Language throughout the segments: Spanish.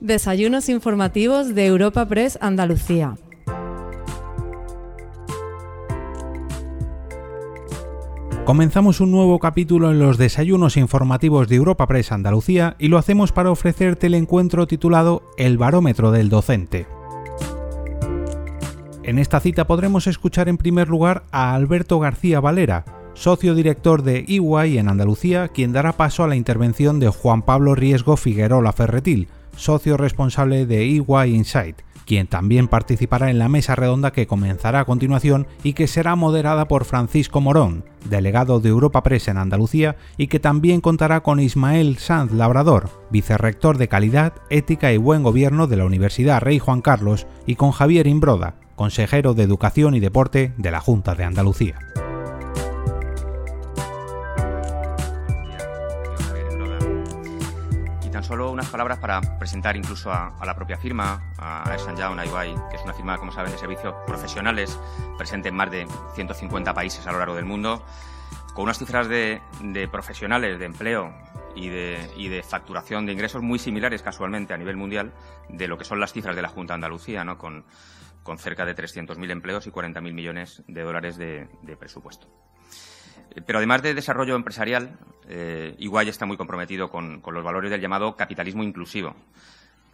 Desayunos informativos de Europa Press Andalucía. Comenzamos un nuevo capítulo en los desayunos informativos de Europa Press Andalucía y lo hacemos para ofrecerte el encuentro titulado El barómetro del docente. En esta cita podremos escuchar en primer lugar a Alberto García Valera, socio director de EY en Andalucía, quien dará paso a la intervención de Juan Pablo Riesgo Figueroa Ferretil, socio responsable de EY Insight quien también participará en la mesa redonda que comenzará a continuación y que será moderada por Francisco Morón, delegado de Europa Press en Andalucía, y que también contará con Ismael Sanz Labrador, vicerrector de Calidad, Ética y Buen Gobierno de la Universidad Rey Juan Carlos, y con Javier Imbroda, consejero de Educación y Deporte de la Junta de Andalucía. Solo unas palabras para presentar incluso a, la propia firma, a Esan Young que es una firma, como saben, de servicios profesionales, presente en más de 150 países a lo largo del mundo, con unas cifras de, profesionales, de empleo y de, facturación de ingresos muy similares casualmente a nivel mundial de lo que son las cifras de la Junta de Andalucía, ¿no? con, cerca de 300.000 empleos y 40.000 millones de dólares de presupuesto. Pero además de desarrollo empresarial, eh, Iguay está muy comprometido con, los valores del llamado capitalismo inclusivo,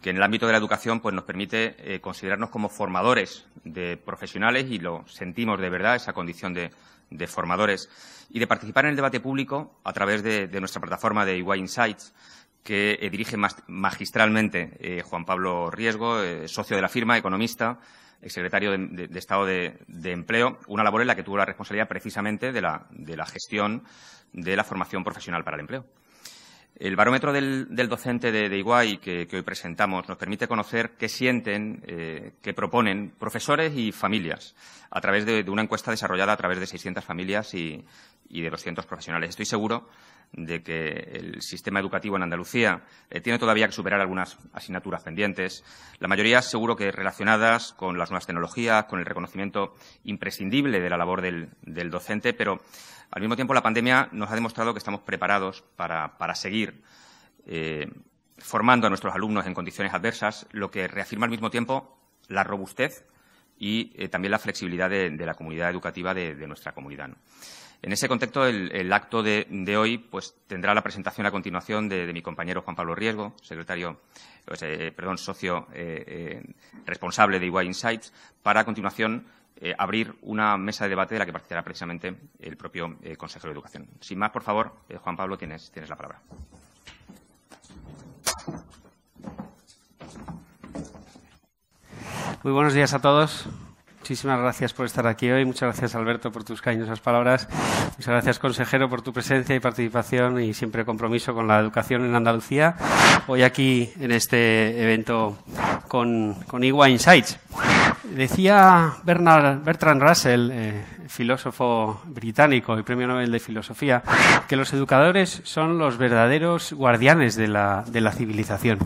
que en el ámbito de la educación pues, nos permite eh, considerarnos como formadores de profesionales y lo sentimos de verdad, esa condición de, formadores, y de participar en el debate público a través de, nuestra plataforma de Iguay Insights, que eh, dirige magistralmente Juan Pablo Riesgo, socio de la firma, economista, secretario de, Estado de, Empleo, una labor en la que tuvo la responsabilidad precisamente de la, gestión de la formación profesional para el empleo. El barómetro del, docente de, de Iguay que, hoy presentamos nos permite conocer qué sienten, eh, qué proponen profesores y familias a través de, una encuesta desarrollada a través de 600 familias y, y de 200 profesionales. Estoy seguro de que el sistema educativo en Andalucía eh, tiene todavía que superar algunas asignaturas pendientes, la mayoría seguro que relacionadas con las nuevas tecnologías, con el reconocimiento imprescindible de la labor del, docente, pero al mismo tiempo la pandemia nos ha demostrado que estamos preparados para, seguir eh, formando a nuestros alumnos en condiciones adversas, lo que reafirma al mismo tiempo la robustez y eh, también la flexibilidad de, la comunidad educativa de, nuestra comunidad. En ese contexto, el, acto de, hoy pues, tendrá la presentación a continuación de, mi compañero Juan Pablo Riesgo, secretario, pues, eh, socio eh, eh, responsable de EY Insights, para a continuación abrir una mesa de debate de la que participará precisamente el propio consejero de Educación. Sin más, por favor, Juan Pablo, tienes, tienes la palabra. Muy buenos días a todos. Muchísimas gracias por estar aquí hoy. Muchas gracias, Alberto, por tus cariñosas palabras. Muchas gracias, consejero, por tu presencia y participación y siempre compromiso con la educación en Andalucía. Hoy aquí en este evento con, con IWA Insights. Decía Bernard, Bertrand Russell, eh, filósofo británico y premio Nobel de Filosofía, que los educadores son los verdaderos guardianes de la, de la civilización.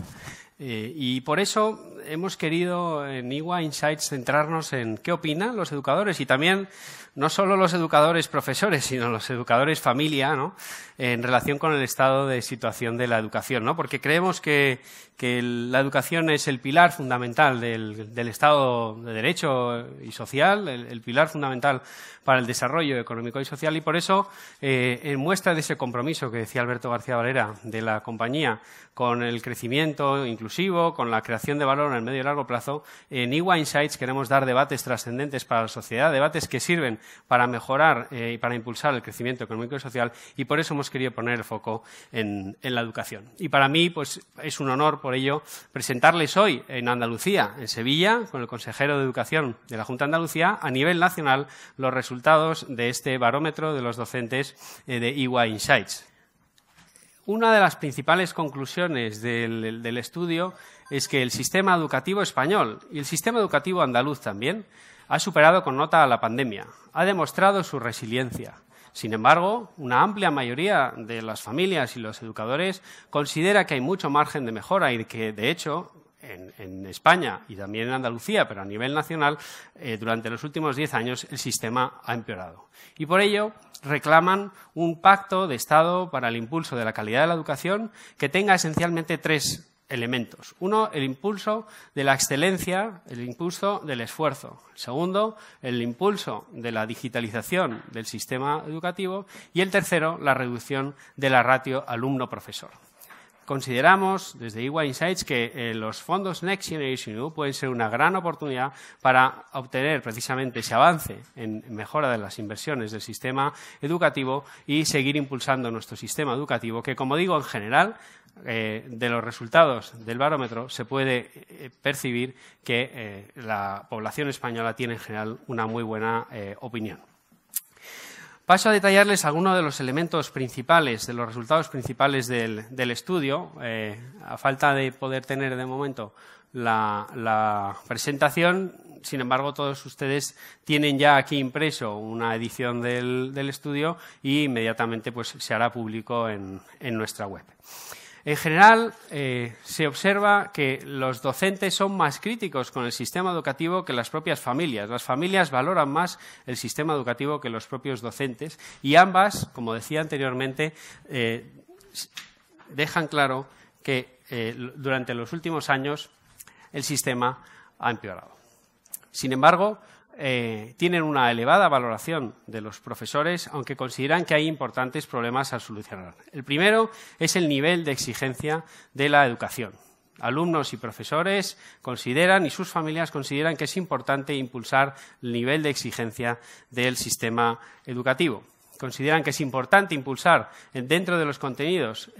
Eh, y por eso hemos querido en IWA Insights centrarnos en qué opinan los educadores y también no solo los educadores profesores, sino los educadores familia, ¿no? en relación con el estado de situación de la educación, ¿no? porque creemos que, la educación es el pilar fundamental del, Estado de Derecho y social, el, pilar fundamental para el desarrollo económico y social, y por eso, eh, en muestra de ese compromiso que decía Alberto García Valera de la compañía con el crecimiento inclusivo, con la creación de valor en el medio y largo plazo, en IWA Insights queremos dar debates trascendentes para la sociedad, debates que sirven para mejorar eh, y para impulsar el crecimiento económico y social, y por eso hemos querido poner el foco en, la educación. Y para mí, pues, es un honor, por ello, presentarles hoy en Andalucía, en Sevilla, con el consejero de Educación de la Junta de Andalucía, a nivel nacional, los resultados de este barómetro de los docentes eh, de EY Insights. Una de las principales conclusiones del estudio es que el sistema educativo español y el sistema educativo andaluz también ha superado con nota la pandemia, ha demostrado su resiliencia. Sin embargo, una amplia mayoría de las familias y los educadores considera que hay mucho margen de mejora y que, de hecho, en, España y también en Andalucía, pero a nivel nacional, eh, durante los últimos diez años el sistema ha empeorado. Y por ello reclaman un pacto de Estado para el impulso de la calidad de la educación que tenga esencialmente tres elementos. Uno, el impulso de la excelencia, el impulso del esfuerzo. Segundo, el impulso de la digitalización del sistema educativo. Y el tercero, la reducción de la ratio alumno-profesor consideramos desde EY Insights que eh, los fondos Next Generation EU pueden ser una gran oportunidad para obtener precisamente ese avance en mejora de las inversiones del sistema educativo y seguir impulsando nuestro sistema educativo, que, como digo, en general, eh, de los resultados del barómetro se puede eh, percibir que la población española tiene en general una muy buena opinión. Paso a detallarles algunos de los elementos principales, de los resultados principales del, estudio. Eh, a falta de poder tener de momento la, presentación, sin embargo, todos ustedes tienen ya aquí impreso una edición del, estudio y inmediatamente pues, se hará público en nuestra web. En general, eh, se observa que los docentes son más críticos con el sistema educativo que las propias familias. Las familias valoran más el sistema educativo que los propios docentes y ambas, como decía anteriormente, eh, dejan claro que eh, durante los últimos años el sistema ha empeorado. Sin embargo, eh, tienen una elevada valoración de los profesores, aunque consideran que hay importantes problemas a solucionar. El primero es el nivel de exigencia de la educación. Alumnos y profesores consideran y sus familias consideran que es importante impulsar el nivel de exigencia del sistema educativo consideran que es importante impulsar dentro de los contenidos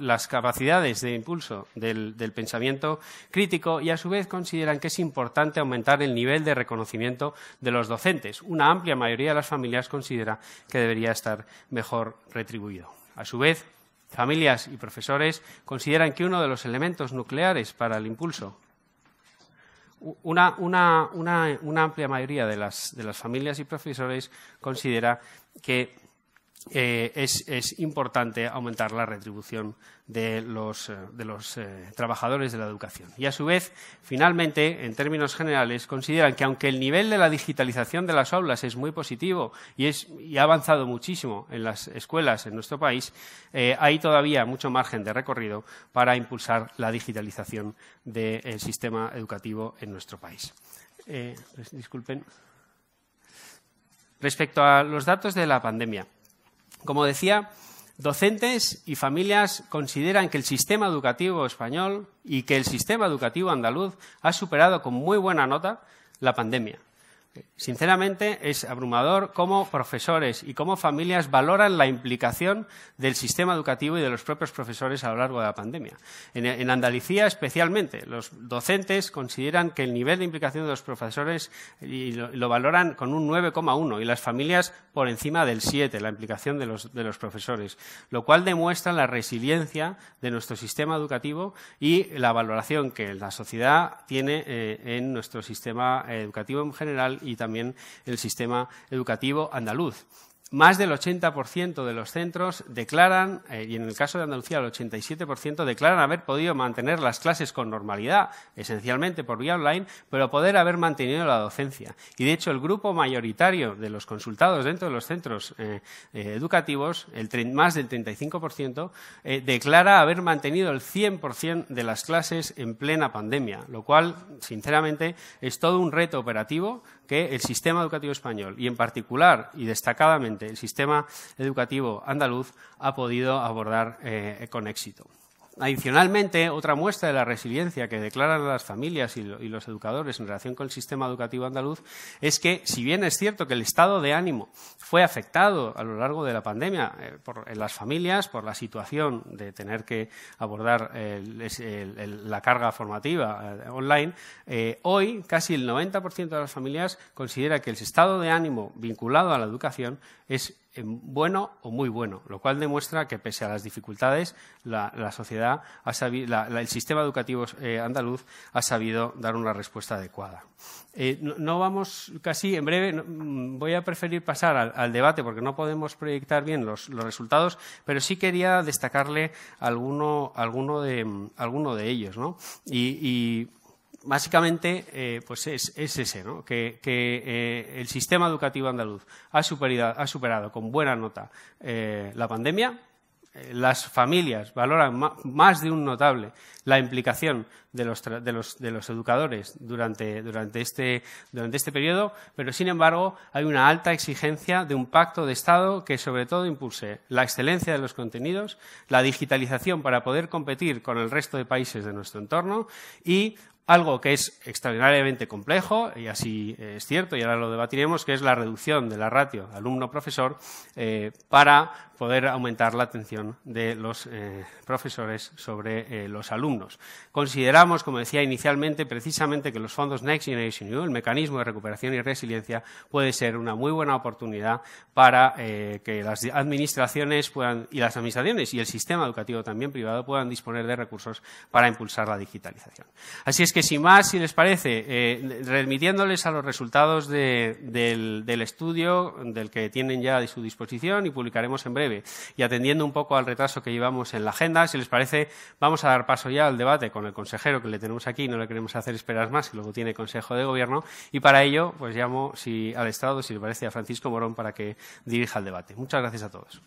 las, capacidades de impulso del, pensamiento crítico y a su vez consideran que es importante aumentar el nivel de reconocimiento de los docentes. Una amplia mayoría de las familias considera que debería estar mejor retribuido. A su vez, familias y profesores consideran que uno de los elementos nucleares para el impulso una, amplia mayoría de las, familias y profesores considera que eh, es, importante aumentar la retribución de los, eh, eh, trabajadores de la educación. Y a su vez, finalmente, en términos generales, consideran que aunque el nivel de la digitalización de las aulas es muy positivo y, ha avanzado muchísimo en las escuelas en nuestro país, hay todavía mucho margen de recorrido para impulsar la digitalización del sistema educativo en nuestro país. disculpen. Respecto a los datos de la pandemia, como decía, Docentes y familias consideran que el sistema educativo español y que el sistema educativo andaluz ha superado con muy buena nota la pandemia. Sinceramente, es abrumador cómo profesores y cómo familias valoran la implicación del sistema educativo y de los propios profesores a lo largo de la pandemia. En, Andalucía, especialmente, los docentes consideran que el nivel de implicación de los profesores lo, valoran con un 9,1 y las familias por encima del 7, la implicación de los, profesores, lo cual demuestra la resiliencia de nuestro sistema educativo y la valoración que la sociedad tiene eh, en nuestro sistema educativo en general y también el sistema educativo andaluz. Más del 80% de los centros declaran, eh, y en el caso de Andalucía el 87%, declaran haber podido mantener las clases con normalidad, esencialmente por vía online, pero poder haber mantenido la docencia. Y de hecho, el grupo mayoritario de los consultados dentro de los centros eh, eh, educativos, el más del 35%, declara haber mantenido el 100% de las clases en plena pandemia, lo cual, sinceramente, es todo un reto operativo que el sistema educativo español, y en particular y destacadamente el sistema educativo andaluz, ha podido abordar eh, con éxito. Adicionalmente, otra muestra de la resiliencia que declaran las familias y, los educadores en relación con el sistema educativo andaluz es que, si bien es cierto que el estado de ánimo fue afectado a lo largo de la pandemia eh, por, en las familias por la situación de tener que abordar la carga formativa eh, online, eh, hoy casi el 90% de las familias considera que el estado de ánimo vinculado a la educación es bueno o muy bueno, lo cual demuestra que pese a las dificultades, la, sociedad, el sistema educativo eh, andaluz ha sabido dar una respuesta adecuada. Eh, no, vamos casi, en breve, mm, voy a preferir pasar al, debate porque no podemos proyectar bien los, resultados, pero sí quería destacarle alguno, alguno, de, alguno de ellos. ¿no? Básicamente eh, pues es, ese, ¿no? que, eh, el sistema educativo andaluz ha superado, ha superado con buena nota eh, la pandemia, las familias valoran más de un notable la implicación de los, de los, de los educadores durante, durante, este, durante este periodo, pero sin embargo hay una alta exigencia de un pacto de Estado que sobre todo impulse la excelencia de los contenidos, la digitalización para poder competir con el resto de países de nuestro entorno y algo que es extraordinariamente complejo, y así es cierto, y ahora lo debatiremos, que es la reducción de la ratio alumno-profesor eh, para poder aumentar la atención de los eh, profesores sobre eh, los alumnos. Consideramos, como decía inicialmente, precisamente que los fondos Next Generation EU, el mecanismo de recuperación y resiliencia, puede ser una muy buena oportunidad para que las administraciones puedan, y las administraciones y el sistema educativo también privado puedan disponer de recursos para impulsar la digitalización. Así es que, sin más, si les parece, eh, remitiéndoles a los resultados del, estudio, del que tienen ya a su disposición y publicaremos en breve, y atendiendo un poco al retraso que llevamos en la agenda, si les parece, vamos a dar paso ya al debate con el consejero que le tenemos aquí, no le queremos hacer esperar más, que luego tiene Consejo de Gobierno, y para ello, pues llamo al Estado, si le parece, a Francisco Morón para que dirija el debate. Muchas gracias a todos.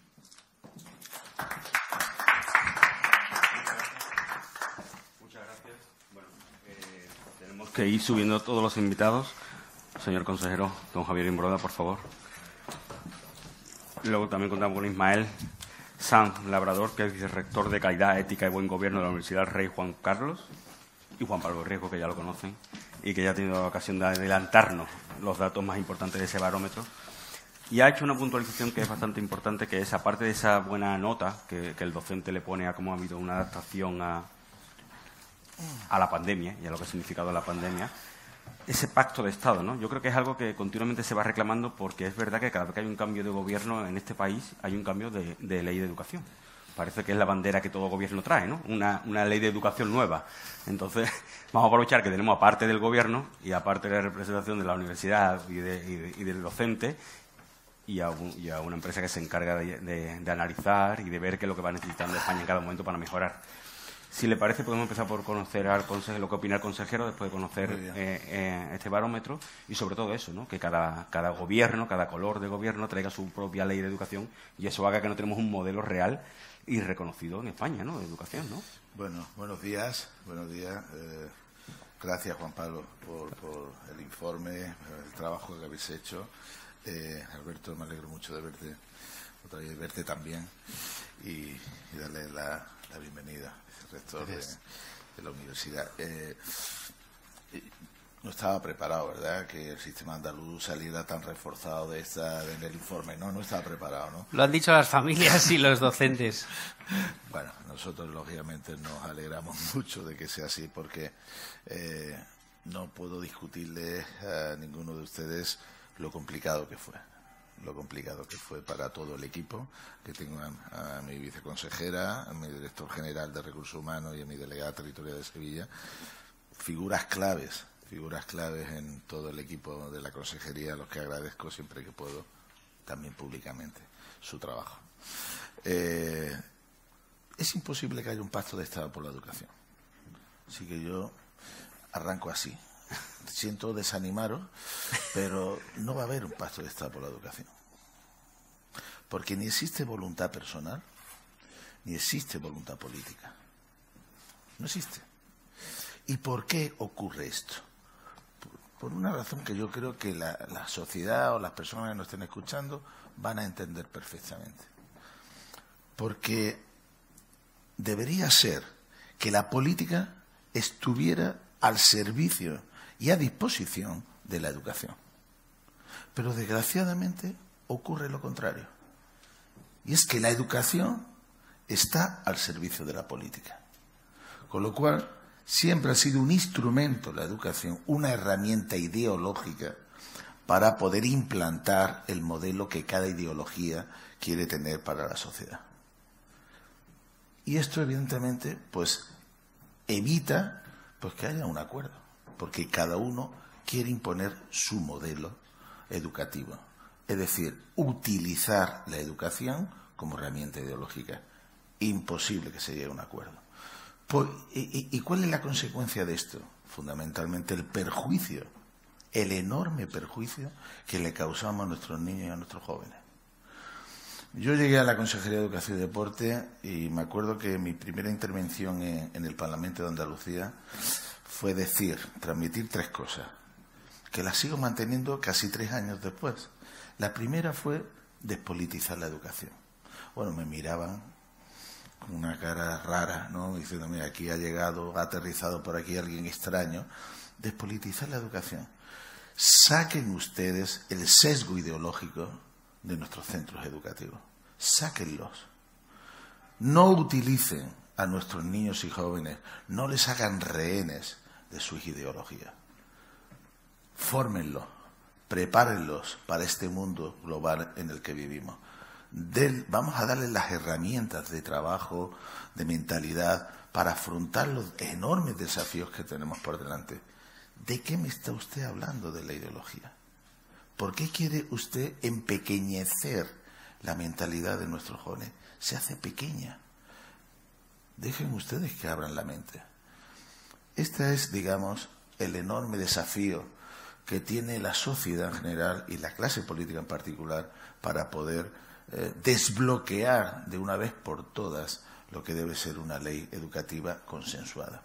Que ir subiendo todos los invitados. Señor consejero, don Javier Imbroda, por favor. Luego también contamos con Ismael San Labrador, que es vicerrector de Calidad, Ética y Buen Gobierno de la Universidad Rey Juan Carlos, y Juan Pablo Riesgo, que ya lo conocen, y que ya ha tenido la ocasión de adelantarnos los datos más importantes de ese barómetro. Y ha hecho una puntualización que es bastante importante, que es, aparte de esa buena nota que el docente le pone a cómo ha habido una adaptación a, a la pandemia y a lo que ha significado la pandemia, ese pacto de Estado, ¿no? Yo creo que es algo que continuamente se va reclamando porque es verdad que cada vez que hay un cambio de gobierno en este país hay un cambio de, ley de educación. Parece que es la bandera que todo gobierno trae, ¿no? Una, ley de educación nueva. Entonces, vamos a aprovechar que tenemos aparte del gobierno y aparte de la representación de la universidad y, del docente y a, una empresa que se encarga de, de, analizar y de ver qué es lo que va necesitando España en cada momento para mejorar. Si le parece, podemos empezar por conocer al consejero, lo que opina el consejero después de conocer eh, eh, este barómetro y sobre todo eso, ¿no? que cada, cada gobierno, cada color de gobierno traiga su propia ley de educación y eso haga que no tenemos un modelo real y reconocido en España ¿no? de educación. ¿no? Bueno, buenos días. Buenos días. Eh, gracias, Juan Pablo, por, el informe, el trabajo que habéis hecho. Alberto, me alegro mucho de verte, otra vez verte también y, darle la bienvenida rector de, la universidad. Eh, no estaba preparado, ¿verdad? Que el sistema andaluz saliera tan reforzado de esta en el informe. No, no estaba preparado, ¿no? Lo han dicho las familias y los docentes. bueno, nosotros lógicamente nos alegramos mucho de que sea así porque eh, no puedo discutirle a ninguno de ustedes lo complicado que fue lo complicado que fue para todo el equipo, que tengo a, mi viceconsejera, a mi director general de Recursos Humanos y a mi delegada territorial de Sevilla, figuras claves, figuras claves en todo el equipo de la consejería, a los que agradezco siempre que puedo, también públicamente, su trabajo. Eh, es imposible que haya un pacto de Estado por la educación. Así que yo arranco así siento desanimaros, pero no va a haber un pacto de Estado por la educación. Porque ni existe voluntad personal, ni existe voluntad política. No existe. ¿Y por qué ocurre esto? Por, una razón que yo creo que la, la sociedad o las personas que nos estén escuchando van a entender perfectamente. Porque debería ser que la política estuviera al servicio y a disposición de la educación. Pero desgraciadamente ocurre lo contrario. Y es que la educación está al servicio de la política. Con lo cual, siempre ha sido un instrumento la educación, una herramienta ideológica para poder implantar el modelo que cada ideología quiere tener para la sociedad. Y esto, evidentemente, pues evita pues que haya un acuerdo porque cada uno quiere imponer su modelo educativo. Es decir, utilizar la educación como herramienta ideológica. Imposible que se llegue a un acuerdo. Pues, y, cuál es la consecuencia de esto? Fundamentalmente el perjuicio, el enorme perjuicio que le causamos a nuestros niños y a nuestros jóvenes. Yo llegué a la Consejería de Educación y Deporte y me acuerdo que mi primera intervención en, el Parlamento de Andalucía fue decir, transmitir tres cosas, que las sigo manteniendo casi tres años después. La primera fue despolitizar la educación. Bueno, me miraban con una cara rara, ¿no? Diciendo, mira, aquí ha llegado, ha aterrizado por aquí alguien extraño. Despolitizar la educación. Saquen ustedes el sesgo ideológico de nuestros centros educativos. Sáquenlos. No utilicen a nuestros niños y jóvenes, no les hagan rehenes de sus ideologías. Fórmenlos, prepárenlos para este mundo global en el que vivimos. vamos a darles las herramientas de trabajo, de mentalidad, para afrontar los enormes desafíos que tenemos por delante. ¿De qué me está usted hablando de la ideología? ¿Por qué quiere usted empequeñecer la mentalidad de nuestros jóvenes? Se hace pequeña. Dejen ustedes que abran la mente. Este es, digamos, el enorme desafío que tiene la sociedad en general y la clase política en particular para poder eh, desbloquear de una vez por todas lo que debe ser una ley educativa consensuada.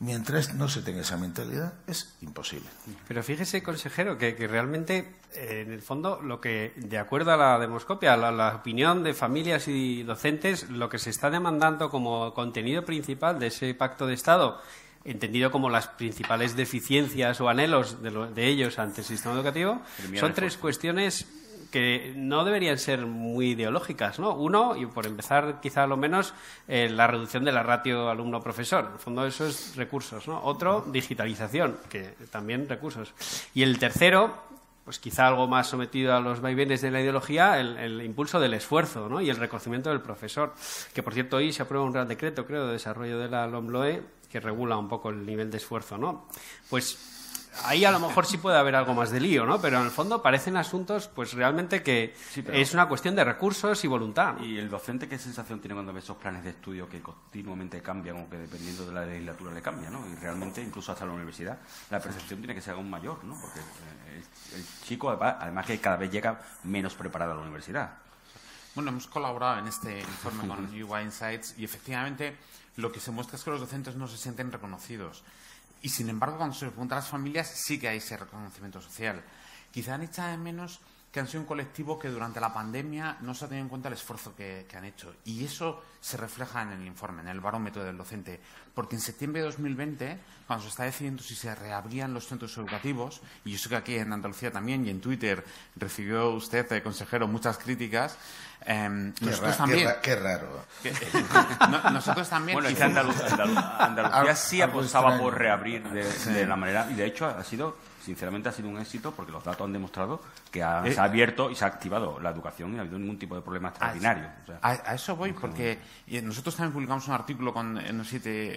Mientras no se tenga esa mentalidad, es imposible. Pero fíjese, consejero, que, realmente, eh, en el fondo, lo que, de acuerdo a la demoscopia, a la, opinión de familias y docentes, lo que se está demandando como contenido principal de ese pacto de Estado entendido como las principales deficiencias o anhelos de, de ellos ante el sistema educativo, son tres cuestiones que no deberían ser muy ideológicas, ¿no? Uno, y por empezar quizá lo menos, eh, la reducción de la ratio alumno-profesor. En el fondo eso es recursos, ¿no? Otro, digitalización, que también recursos. Y el tercero, pues quizá algo más sometido a los vaivenes de la ideología, el, impulso del esfuerzo ¿no? y el reconocimiento del profesor. Que, por cierto, hoy se aprueba un gran decreto, creo, de desarrollo de la LOMLOE que regula un poco el nivel de esfuerzo, ¿no? Pues ahí a lo mejor sí puede haber algo más de lío, ¿no? Pero en el fondo parecen asuntos, pues realmente que es una cuestión de recursos y voluntad. ¿Y el docente qué sensación tiene cuando ve esos planes de estudio que continuamente cambian o que dependiendo de la legislatura le cambian, ¿no? Y realmente, incluso hasta la universidad, la percepción tiene que ser aún mayor, ¿no? Porque eh, el, chico, además que cada vez llega menos preparado a la universidad. Bueno, hemos colaborado en este informe con UI Insights y efectivamente lo que se muestra es que los docentes no se sienten reconocidos. Y sin embargo, cuando se a las familias, sí que hay ese reconocimiento social. Quizá han echado de menos que han sido un colectivo que durante la pandemia no se ha tenido en cuenta el esfuerzo que, han hecho. Y eso se refleja en el informe, en el barómetro del docente. Porque en septiembre de 2020, cuando se está decidiendo si se reabrían los centros educativos, y yo sé que aquí en Andalucía también y en Twitter recibió usted, eh, consejero, muchas críticas, eh, nosotros también. Qué, raro. nosotros también. Bueno, quizá Andalucía, sí apostaba por reabrir de, la manera, y de hecho ha sido, sinceramente, ha sido un éxito porque los datos han demostrado que eh, se ha abierto y se ha activado la educación y no ha habido ningún tipo de problema extraordinario. A, eso voy, porque nosotros también publicamos un artículo con,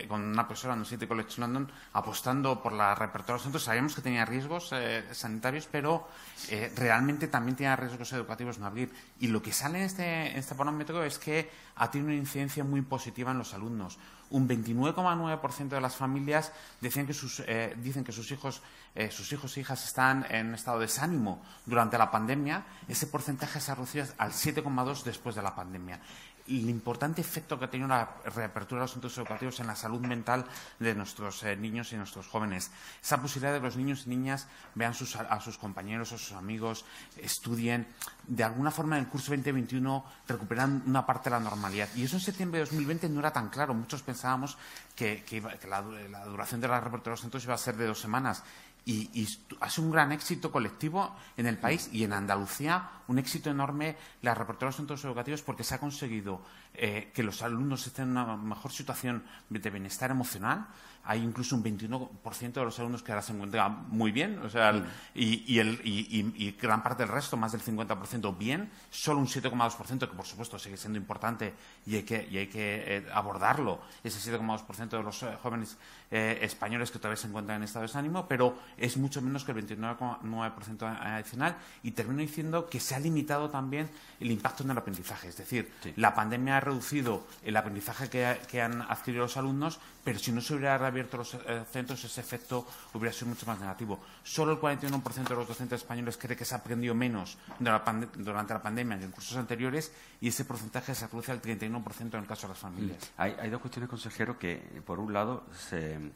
con una profesora en el City College London apostando por la reapertura de los centros. Sabíamos que tenía riesgos eh, sanitarios, pero eh, realmente también tenía riesgos educativos no abrir. Y lo que sale en este, en este parámetro es que ha tenido una incidencia muy positiva en los alumnos un 29,9% de las familias eh, dicen que sus hijos, eh, sus hijos e hijas están en estado de desánimo durante la pandemia. Ese porcentaje se ha reducido al 7,2% después de la pandemia el importante efecto que ha tenido la reapertura de los centros educativos en la salud mental de nuestros eh, niños y nuestros jóvenes. Esa posibilidad de que los niños y niñas vean a sus compañeros, a sus amigos, estudien, de alguna forma en el curso 2021 recuperan una parte de la normalidad. Y eso en septiembre de 2020 no era tan claro. Muchos pensábamos que, la, la, duración de la reapertura de los centros iba a ser de dos semanas y, ha sido un gran éxito colectivo en el país y en Andalucía un éxito enorme. La reapertura de los centros educativos porque se ha conseguido eh, que los alumnos estén en una mejor situación de bienestar emocional. Hay incluso un 21% de los alumnos que ahora se encuentran muy bien, o sea, y, el, y, gran parte del resto, más del 50% bien, solo un 7,2% que por supuesto sigue siendo importante y hay que, hay que eh, abordarlo, ese 7,2% de los eh, jóvenes españoles que todavía se encuentran en estado de desánimo, pero es mucho menos que el 29,9% adicional y termino diciendo que se ha limitado también el impacto en el aprendizaje. Es decir, la pandemia ha reducido el aprendizaje que, han adquirido los alumnos, pero si no se hubiera reabierto los eh, centros, ese efecto hubiera sido mucho más negativo. Solo el 41% de los docentes españoles cree que se ha aprendido menos durante la pandemia que en cursos anteriores y ese porcentaje se reduce al 31% en el caso de las familias. Mm. Hay, dos cuestiones, consejero, que por un lado,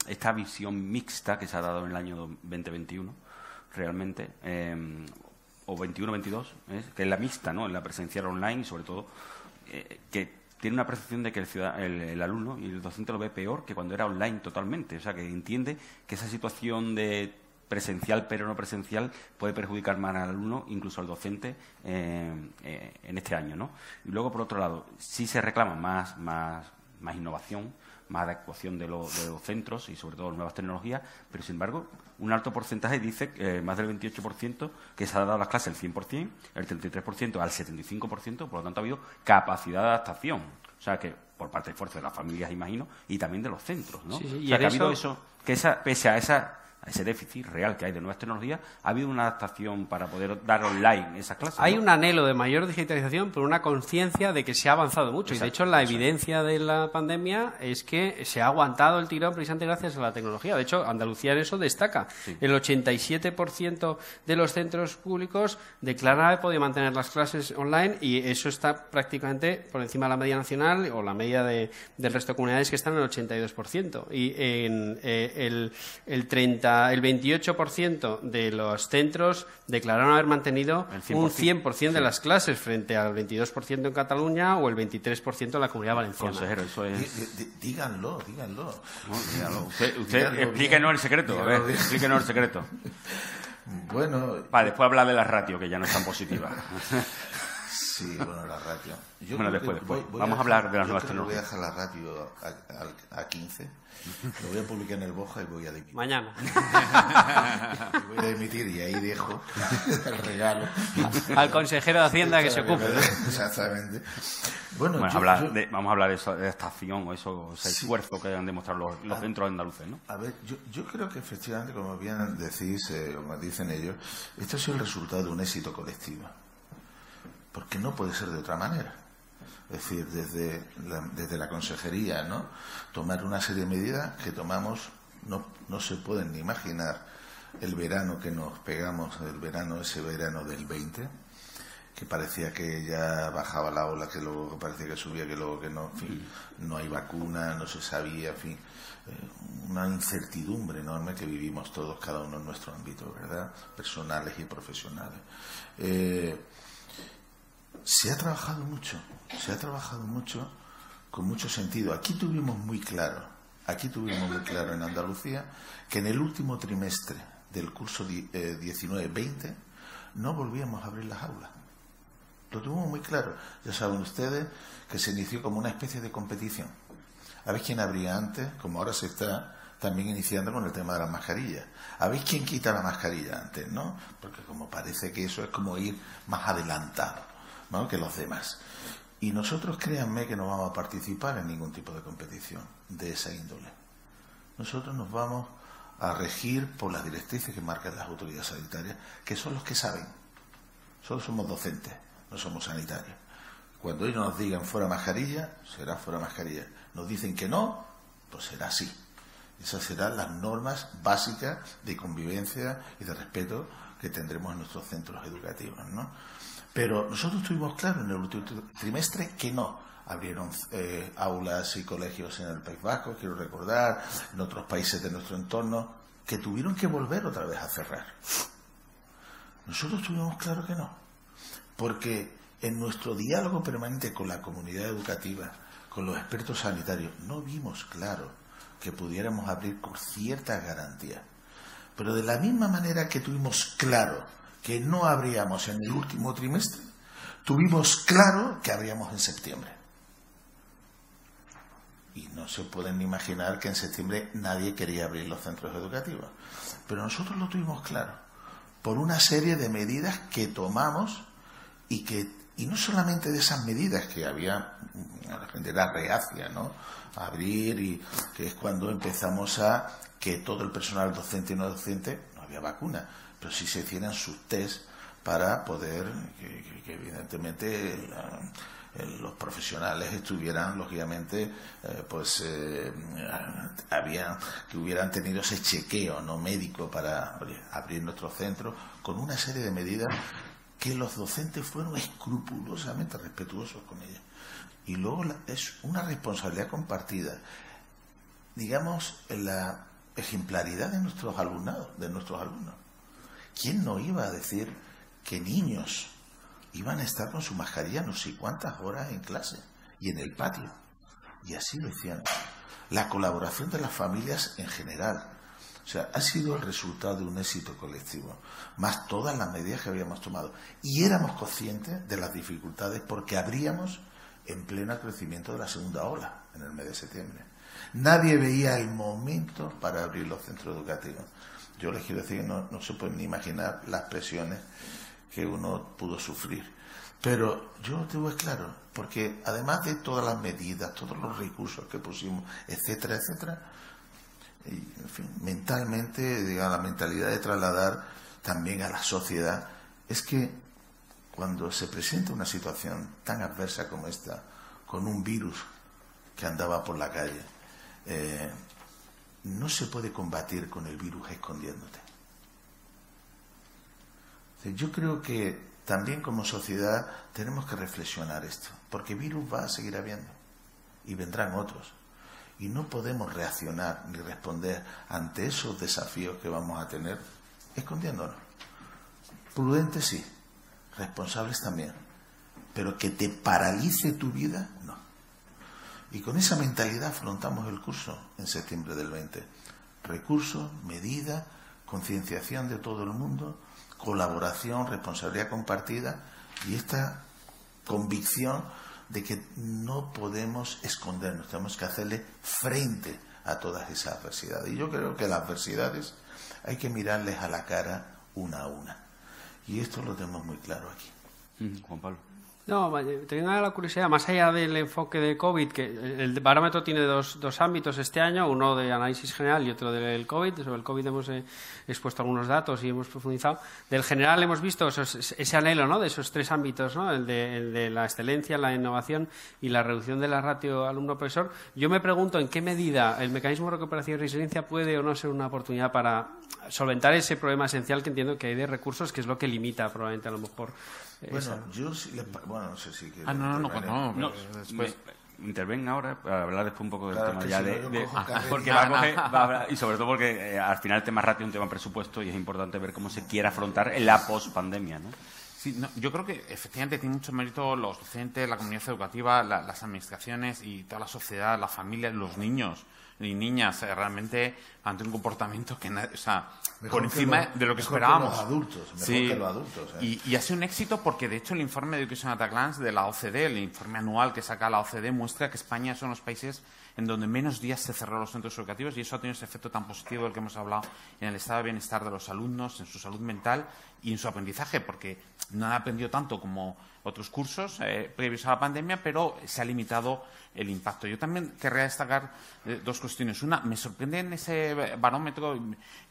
esta visión mixta que se ha dado en el año 2021, realmente, eh, o 21-22, que es la mixta, ¿no? En la presencial online y sobre todo eh, que tiene una percepción de que el, el, alumno y el docente lo ve peor que cuando era online totalmente. O sea, que entiende que esa situación de presencial pero no presencial puede perjudicar más al alumno, incluso al docente, eh, eh, en este año. ¿no? Y luego, por otro lado, sí se reclama más, más, más innovación, más adecuación de, los centros y sobre todo nuevas tecnologías, pero sin embargo un alto porcentaje dice, eh, más del 28%, que se ha dado a las clases el 100%, el 33% al 75%, por lo tanto ha habido capacidad de adaptación. O sea que por parte de fuerza de las familias, imagino, y también de los centros, ¿no? y que ha habido eso, que esa, pese a esa a ese déficit real que hay de nuevas tecnologías, ¿ha habido una adaptación para poder dar online esas clases? Hay un anhelo de mayor digitalización, pero una conciencia de que se ha avanzado mucho. y de hecho, la evidencia de la pandemia es que se ha aguantado el tirón precisamente gracias a la tecnología. De hecho, Andalucía en eso destaca. El 87% de los centros públicos declaran haber podido mantener las clases online y eso está prácticamente por encima de la media nacional o la media de, del resto de comunidades que están en el 82%. Y en eh, el, el 30 el 28% de los centros declararon haber mantenido un 100% de las clases frente al 22% en Cataluña o el 23% en la Comunidad Valenciana. Consejero, eso es... Díganlo, díganlo. Usted, explíquenos el secreto, a ver, explíquenos el secreto. Bueno... Para después hablar de la ratio, que ya no es tan positiva. Sí, bueno, la ratio. bueno, después, después. Vamos a, hablar de las nuevas tecnologías. Voy a dejar la ratio a, a, a 15 lo voy a publicar en el Boja y voy a dimitir. Mañana. voy a dimitir y ahí dejo el regalo. Al consejero de Hacienda que se ocupe. Exactamente. Bueno, vamos, a hablar de, vamos a hablar de, esta acción o eso, ese esfuerzo que han demostrado los, centros andaluces, ¿no? A ver, yo, yo, creo que efectivamente, como bien decís, eh, como dicen ellos, esto ha sido el resultado de un éxito colectivo. Porque no puede ser de otra manera es decir, desde la, desde la consejería, ¿no? Tomar una serie de medidas que tomamos, no, no se pueden ni imaginar el verano que nos pegamos, el verano, ese verano del 20, que parecía que ya bajaba la ola, que luego parecía que subía, que luego que no, en fin, no hay vacuna, no se sabía, en fin, eh, una incertidumbre enorme que vivimos todos, cada uno en nuestro ámbito, ¿verdad? Personales y profesionales. Eh, se ha trabajado mucho, se ha trabajado mucho con mucho sentido. Aquí tuvimos muy claro, aquí tuvimos muy claro en Andalucía que en el último trimestre del curso 19-20 eh, no volvíamos a abrir las aulas. Lo tuvimos muy claro. Ya saben ustedes que se inició como una especie de competición. A ver quién abría antes, como ahora se está también iniciando con el tema de las mascarillas. A ver quién quita la mascarilla antes, ¿no? Porque como parece que eso es como ir más adelantado que los demás. Y nosotros créanme que no vamos a participar en ningún tipo de competición de esa índole. Nosotros nos vamos a regir por las directrices que marcan las autoridades sanitarias, que son los que saben. Solo somos docentes, no somos sanitarios. Cuando ellos nos digan fuera mascarilla, será fuera mascarilla. Nos dicen que no, pues será así. Esas serán las normas básicas de convivencia y de respeto que tendremos en nuestros centros educativos. ¿no? Pero nosotros tuvimos claro en el último trimestre que no. Abrieron eh, aulas y colegios en el País Vasco, quiero recordar, en otros países de nuestro entorno, que tuvieron que volver otra vez a cerrar. Nosotros tuvimos claro que no. Porque en nuestro diálogo permanente con la comunidad educativa, con los expertos sanitarios, no vimos claro que pudiéramos abrir con cierta garantía. Pero de la misma manera que tuvimos claro que no habríamos en el último trimestre, tuvimos claro que habríamos en septiembre. Y no se pueden imaginar que en septiembre nadie quería abrir los centros educativos. Pero nosotros lo tuvimos claro, por una serie de medidas que tomamos y que y no solamente de esas medidas que había la gente era reacia no abrir y que es cuando empezamos a que todo el personal docente y no docente había vacuna, pero sí se hicieran sus test para poder que, evidentemente eh, los profesionales estuvieran lógicamente eh, pues eh, que hubieran tenido ese chequeo no médico para abrir nuestro centro con una serie de medidas que los docentes fueron escrupulosamente respetuosos con ella y luego es una responsabilidad compartida digamos la ejemplaridad de nuestros alumnados de nuestros alumnos quién no iba a decir que niños iban a estar con su mascarilla no sé cuántas horas en clase y en el patio. Y así lo decían. La colaboración de las familias en general. O sea, ha sido el resultado de un éxito colectivo, más todas las medidas que habíamos tomado. Y éramos conscientes de las dificultades porque habríamos en pleno crecimiento de la segunda ola en el mes de septiembre. Nadie veía el momento para abrir los centros educativos. Yo les quiero decir que no, no se pueden ni imaginar las presiones que uno pudo sufrir. Pero yo lo tengo claro, porque además de todas las medidas, todos los recursos que pusimos, etcétera, etcétera, y, en fin, mentalmente, digamos, la mentalidad de trasladar también a la sociedad, es que cuando se presenta una situación tan adversa como esta, con un virus que andaba por la calle, eh, no se puede combatir con el virus escondiéndote. Yo creo que también como sociedad tenemos que reflexionar esto, porque virus va a seguir habiendo y vendrán otros. Y no podemos reaccionar ni responder ante esos desafíos que vamos a tener escondiéndonos. Prudentes sí, responsables también, pero que te paralice tu vida, no. Y con esa mentalidad afrontamos el curso en septiembre del 20. Recursos, medida, concienciación de todo el mundo, colaboración, responsabilidad compartida y esta convicción de que no podemos escondernos, tenemos que hacerle frente a todas esas adversidades. Y yo creo que las adversidades hay que mirarles a la cara una a una. Y esto lo tenemos muy claro aquí. Mm, Juan Pablo. No, tengo la curiosidad, más allá del enfoque de COVID, que el barómetro tiene dos, dos ámbitos este año, uno de análisis general y otro del COVID. Sobre el COVID hemos eh, expuesto algunos datos y hemos profundizado. Del general hemos visto ese anhelo ¿no? de esos tres ámbitos, ¿no? el, de, la excelencia, la innovación y la reducción de la ratio alumno-profesor. Yo me pregunto en qué medida el mecanismo de recuperación y resiliencia puede o no ser una oportunidad para solventar ese problema esencial que entiendo que hay de recursos, que es lo que limita probablemente a lo mejor bueno, yo bueno, no sé si Ah, no, no, no, no, después intervenga ahora para hablar después un poco del tema ya de, porque va a coger, va a y sobre todo porque eh, al final el tema ratio es un tema presupuesto y es importante ver cómo se quiere afrontar en la post-pandemia, ¿no? Sí, yo creo que efectivamente tiene mucho mérito los docentes, la comunidad educativa, las administraciones y toda la sociedad, la familia, los niños y niñas eh, realmente ante un comportamiento que, o sea, por encima de lo que esperábamos. los adultos, mejor que los adultos. ¿eh? Y, ha sido un éxito porque, de hecho, el informe de Education at a Glance de la OCDE, el informe anual que saca la OCDE, muestra que España son los países en donde menos días se cerró los centros educativos y eso ha tenido ese efecto tan positivo del que hemos hablado en el estado de bienestar de los alumnos, en su salud mental y en su aprendizaje, porque no han aprendido tanto como otros cursos eh, previos a la pandemia, pero se ha limitado el impacto. Yo también querría destacar eh, dos cuestiones. Una, me sorprende en ese barómetro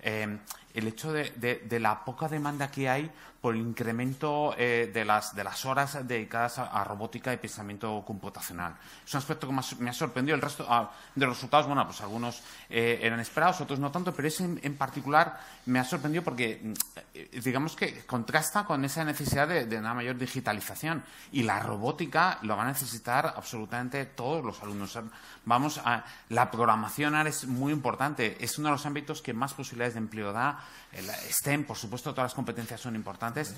eh, el hecho de, la poca demanda que hay por el incremento eh, de, las, de las horas dedicadas a, robótica y pensamiento computacional. Es un aspecto que me ha sorprendido. El resto ah, de los resultados, bueno, pues algunos eran esperados, otros no tanto, pero ese en, particular me ha sorprendido porque, mm, digamos que contrasta con esa necesidad de, de una mayor digitalización. Y la robótica lo va a necesitar absolutamente todo todos los alumnos. Vamos a, la programación ahora es muy importante, es uno de los ámbitos que más posibilidades de empleo da. El STEM, por supuesto, todas las competencias son importantes,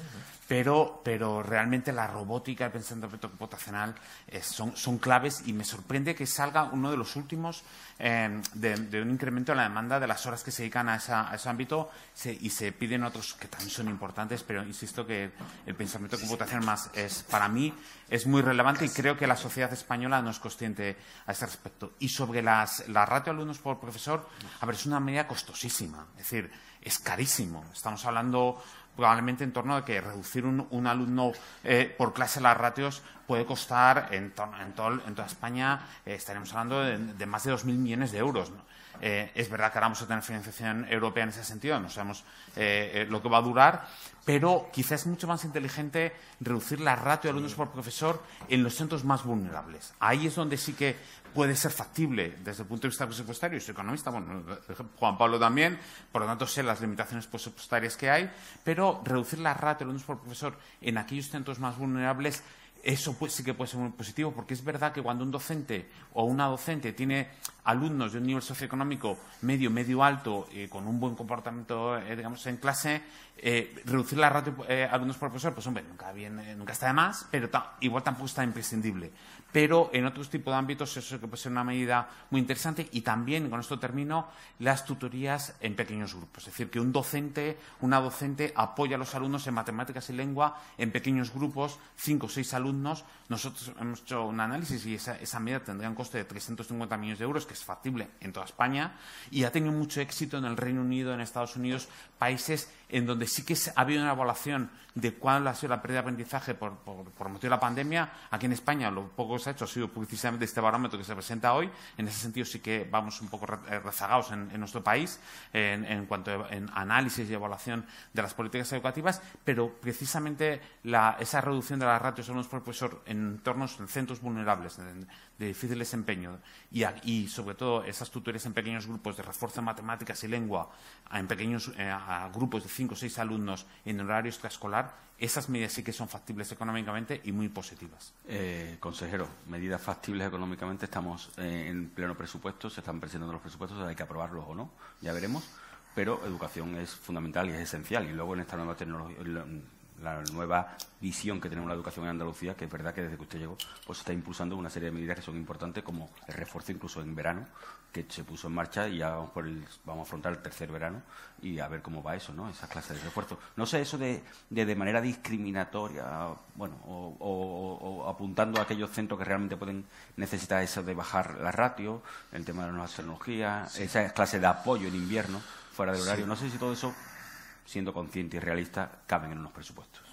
pero, pero realmente la robótica, el pensamiento computacional eh, son, son claves. Y me sorprende que salga uno de los últimos eh, de, un incremento en la demanda de las horas que se dedican a, ese ámbito. Y se piden otros que también son importantes, pero insisto que el pensamiento computacional más es, para mí, es muy relevante y creo que la sociedad española no es consciente a ese respecto. Y sobre las, la ratio alumnos por profesor, a ver, es una medida costosísima. Es decir, es carísimo. Estamos hablando probablemente en torno a que reducir un, alumno eh, por clase las ratios puede costar en, en, en toda España, eh, hablando de, más de 2.000 millones de euros. Eh, es verdad que ahora vamos a tener financiación europea en ese sentido, no sabemos eh, lo que va a durar, pero quizás es mucho más inteligente reducir la ratio de alumnos por profesor en los centros más vulnerables. Ahí es donde sí que puede ser factible desde el punto de vista presupuestario. Soy economista, bueno, Juan Pablo también, por lo tanto sé las limitaciones presupuestarias que hay, pero reducir la ratio de alumnos por profesor en aquellos centros más vulnerables eso pues, sí que puede ser muy positivo, porque es verdad que cuando un docente o una docente tiene alumnos de un nivel socioeconómico medio, medio alto, eh, con un buen comportamiento, eh, digamos, en clase, eh, reducir la ratio de alumnos por profesor, pues hombre, nunca, nunca está de más, pero igual tampoco está imprescindible. Pero en otros tipos de ámbitos eso que puede ser una medida muy interesante y también, con esto termino, las tutorías en pequeños grupos. Es decir, que un docente, una docente apoya a los alumnos en matemáticas y lengua en pequeños grupos, cinco o seis alumnos. Nosotros hemos hecho un análisis y esa, esa medida tendría un coste de 350 millones de euros, es factible en toda España y ha tenido mucho éxito en el Reino Unido, en Estados Unidos, países en donde sí que ha habido una evaluación de cuál ha sido la pérdida de aprendizaje por, motivo de la pandemia. Aquí en España lo poco que se ha hecho ha sido precisamente este barómetro que se presenta hoy. En ese sentido sí que vamos un poco eh, rezagados en, nuestro país en, cuanto a análisis y evaluación de las políticas educativas, pero precisamente esa reducción de las ratios de alumnos por profesor en entornos, en centros vulnerables, de difícil desempeño y, sobre todo esas tutorías en pequeños grupos de refuerzo en matemáticas y lengua en pequeños eh, grupos de cinco o seis alumnos en horario extraescolar, esas medidas sí que son factibles económicamente y muy positivas. Eh, consejero, medidas factibles económicamente, estamos eh, en pleno presupuesto, se están presentando los presupuestos, hay que aprobarlos o no, ya veremos, pero educación es fundamental y es esencial. Y luego en esta nueva tecnología la nueva visión que tenemos la educación en Andalucía, que es verdad que desde que usted llegó, pues está impulsando una serie de medidas que son importantes, como el refuerzo incluso en verano, que se puso en marcha y ya vamos, por el, vamos a afrontar el tercer verano y a ver cómo va eso, ¿no? Esas clases de refuerzo. No sé, eso de, de, manera discriminatoria, bueno, o, apuntando a aquellos centros que realmente pueden necesitar eso de bajar la ratio, el tema de las nuevas tecnologías, esa clase de apoyo en invierno, fuera de horario. No sé si todo eso siendo consciente y realista, caben en unos presupuestos.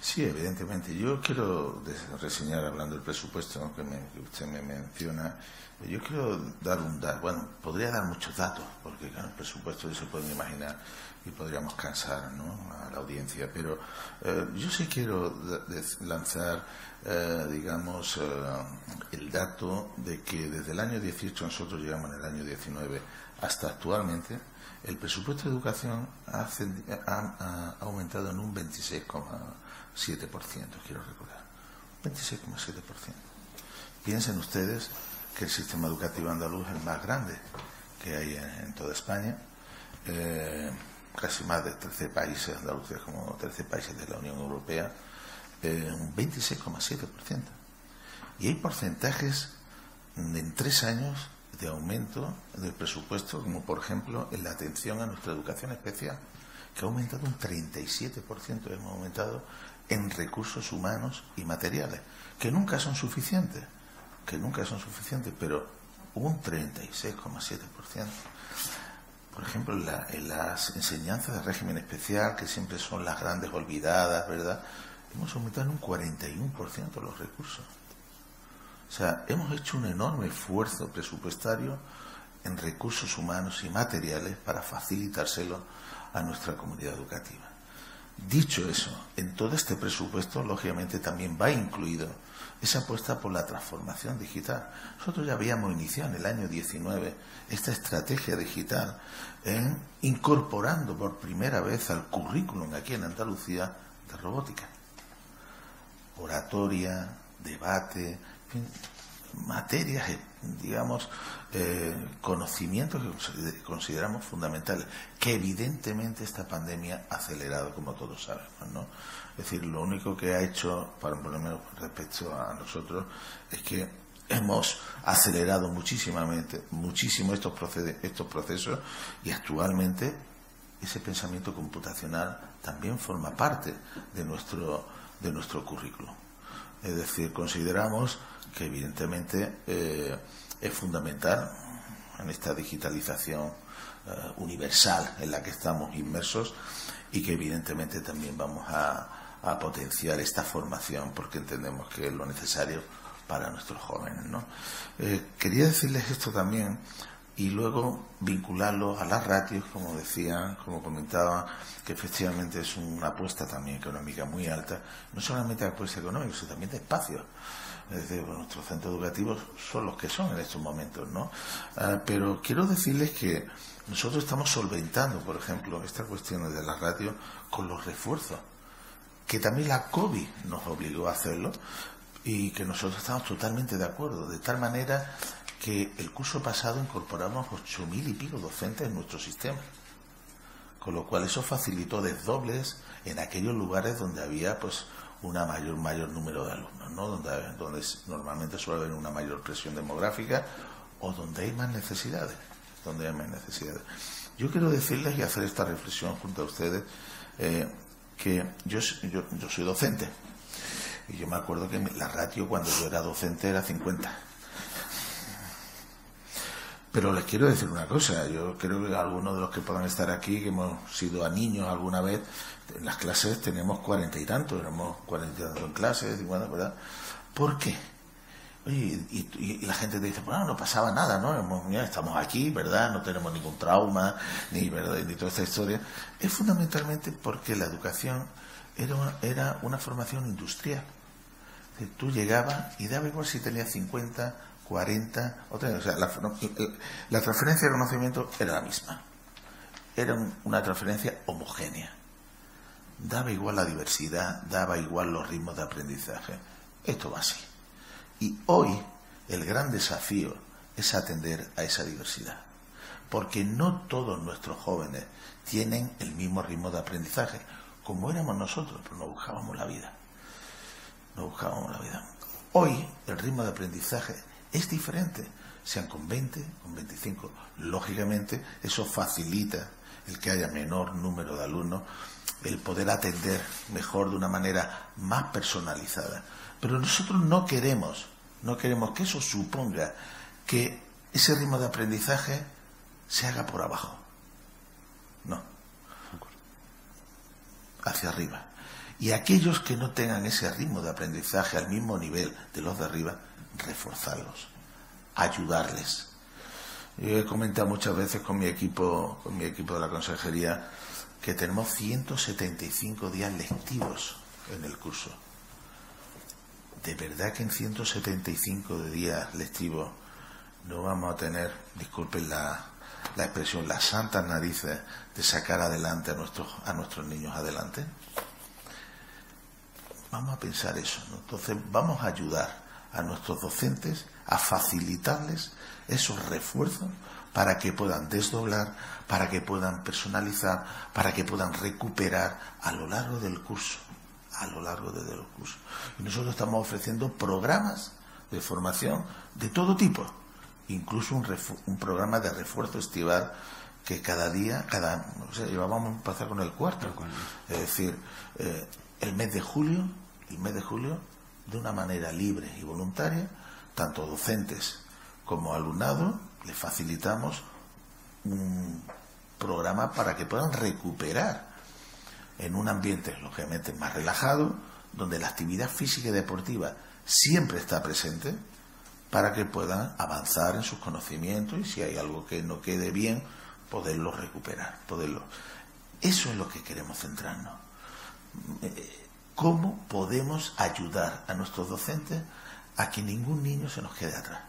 Sí, evidentemente. Yo quiero reseñar, hablando del presupuesto que, usted me menciona, yo quiero dar un dato. Bueno, podría dar muchos datos, porque con el presupuesto se pueden imaginar y podríamos cansar a la audiencia, pero eh, yo sí quiero lanzar, eh, digamos, eh, el dato de que desde el año 18, nosotros llegamos en el año 19, hasta actualmente, el presupuesto de educación ha, aumentado en un 26,7%, quiero recordar. 26,7%. Piensen ustedes que el sistema educativo andaluz es el más grande que hay en, toda España. Eh, casi más de 13 países andaluces, como 13 países de la Unión Europea, eh, un 26,7%. Y hay porcentajes en tres años de aumento del presupuesto, como por ejemplo en la atención a nuestra educación especial, que ha aumentado un 37%, hemos aumentado en recursos humanos y materiales, que nunca son suficientes, que nunca son suficientes, pero un 36,7%. Por ejemplo, en, en, las enseñanzas de régimen especial, que siempre son las grandes olvidadas, ¿verdad? Hemos aumentado en un 41% los recursos. Sea, hemos hecho un enorme esfuerzo presupuestario en recursos humanos y materiales para facilitárselo a nuestra comunidad educativa. Dicho eso, en todo este presupuesto, lógicamente, también va incluido esa apuesta por la transformación digital. Nosotros ya habíamos iniciado en el año 19 esta estrategia digital en incorporando por primera vez al currículum aquí en Andalucía de robótica. Oratoria, debate, materias, eh, digamos, eh, conocimientos que consideramos fundamentales, que evidentemente esta pandemia ha acelerado, como todos sabemos, ¿no? Es decir, lo único que ha hecho, para por lo menos respecto a nosotros, es que hemos acelerado muchísimamente, muchísimo estos, estos procesos y actualmente ese pensamiento computacional también forma parte de nuestro, de nuestro currículum. Es decir, consideramos que evidentemente eh, es fundamental en esta digitalización eh, universal en la que estamos inmersos y que evidentemente también vamos a, potenciar esta formación porque entendemos que es lo necesario para nuestros jóvenes. ¿no? Eh, quería decirles esto también y luego vincularlo a las ratios, como decía, como comentaba, que efectivamente es una apuesta también económica muy alta, no solamente apuesta económica, sino también de espacio. Es decir, nuestros centros educativos son los que son en estos momentos, ¿no? Ah, pero quiero decirles que nosotros estamos solventando, por ejemplo, estas cuestiones de la radio con los refuerzos, que también la COVID nos obligó a hacerlo y que nosotros estamos totalmente de acuerdo, de tal manera que el curso pasado incorporamos ocho mil y pico docentes en nuestro sistema, con lo cual eso facilitó desdobles en aquellos lugares donde había pues una mayor mayor número de alumnos, ¿no? donde, donde normalmente suele haber una mayor presión demográfica o donde hay más necesidades donde hay más necesidades. Yo quiero decirles y hacer esta reflexión junto a ustedes eh, que yo, yo, yo, soy docente y yo me acuerdo que la ratio cuando yo era docente era 50. Pero les quiero decir una cosa, yo creo que algunos de los que puedan estar aquí, que hemos sido a niños alguna vez, en las clases tenemos cuarenta y tantos, tenemos cuarenta y tantos en clases, ¿verdad? ¿Por qué? y, la gente te dice, bueno, no pasaba nada, ¿no? estamos aquí, ¿verdad? No tenemos ningún trauma, ni, ¿verdad? ni toda esta historia. Es fundamentalmente porque la educación era una, era una formación industrial. tú llegabas y daba igual si tenías 50, 40, o, sea, la transferencia de conocimiento era la misma. Era una transferencia homogénea. Daba igual la diversidad, daba igual los ritmos de aprendizaje. Esto va así. Y hoy el gran desafío es atender a esa diversidad, porque no todos nuestros jóvenes tienen el mismo ritmo de aprendizaje, como éramos nosotros, pero no buscábamos la vida. No buscábamos la vida. Hoy el ritmo de aprendizaje es diferente, sean con 20, con 25. Lógicamente, eso facilita el que haya menor número de alumnos, el poder atender mejor de una manera más personalizada. Pero nosotros no queremos, no queremos que eso suponga que ese ritmo de aprendizaje se haga por abajo. No. Hacia arriba. Y aquellos que no tengan ese ritmo de aprendizaje al mismo nivel de los de arriba, reforzarlos, ayudarles. Yo he comentado muchas veces con mi equipo, con mi equipo de la consejería, que tenemos 175 días lectivos en el curso de verdad que en 175 días lectivos no vamos a tener, disculpen la, la expresión, las santas narices de sacar adelante a nuestros, a nuestros niños adelante? Vamos a pensar eso. Entonces vamos a ayudar a nuestros docentes a facilitarles esos refuerzos para que puedan desdoblar, para que puedan personalizar, para que puedan recuperar a lo largo del curso a lo largo de los cursos. Y nosotros estamos ofreciendo programas de formación de todo tipo, incluso un, un programa de refuerzo estival que cada día, cada, o sea, vamos a pasar con el cuarto. Es decir, eh, el mes de julio, el mes de julio, de una manera libre y voluntaria, tanto docentes como alumnado, les facilitamos un programa para que puedan recuperar en un ambiente lógicamente más relajado, donde la actividad física y deportiva siempre está presente para que puedan avanzar en sus conocimientos y si hay algo que no quede bien, poderlo recuperar, poderlo. Eso es lo que queremos centrarnos. ¿Cómo podemos ayudar a nuestros docentes a que ningún niño se nos quede atrás?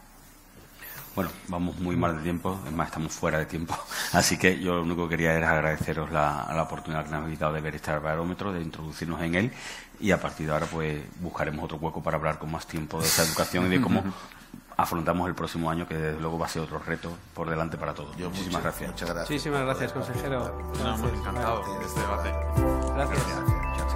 Bueno, vamos muy mal de tiempo, es más, estamos fuera de tiempo. Así que yo lo único que quería era agradeceros la, la oportunidad que nos habéis dado de ver este barómetro, de introducirnos en él y a partir de ahora pues buscaremos otro hueco para hablar con más tiempo de esa educación y de cómo afrontamos el próximo año, que desde luego va a ser otro reto por delante para todos. Muchísimas gracias. Muchas gracias. Muchísimas gracias, consejero. Nos encantado de este debate. gracias.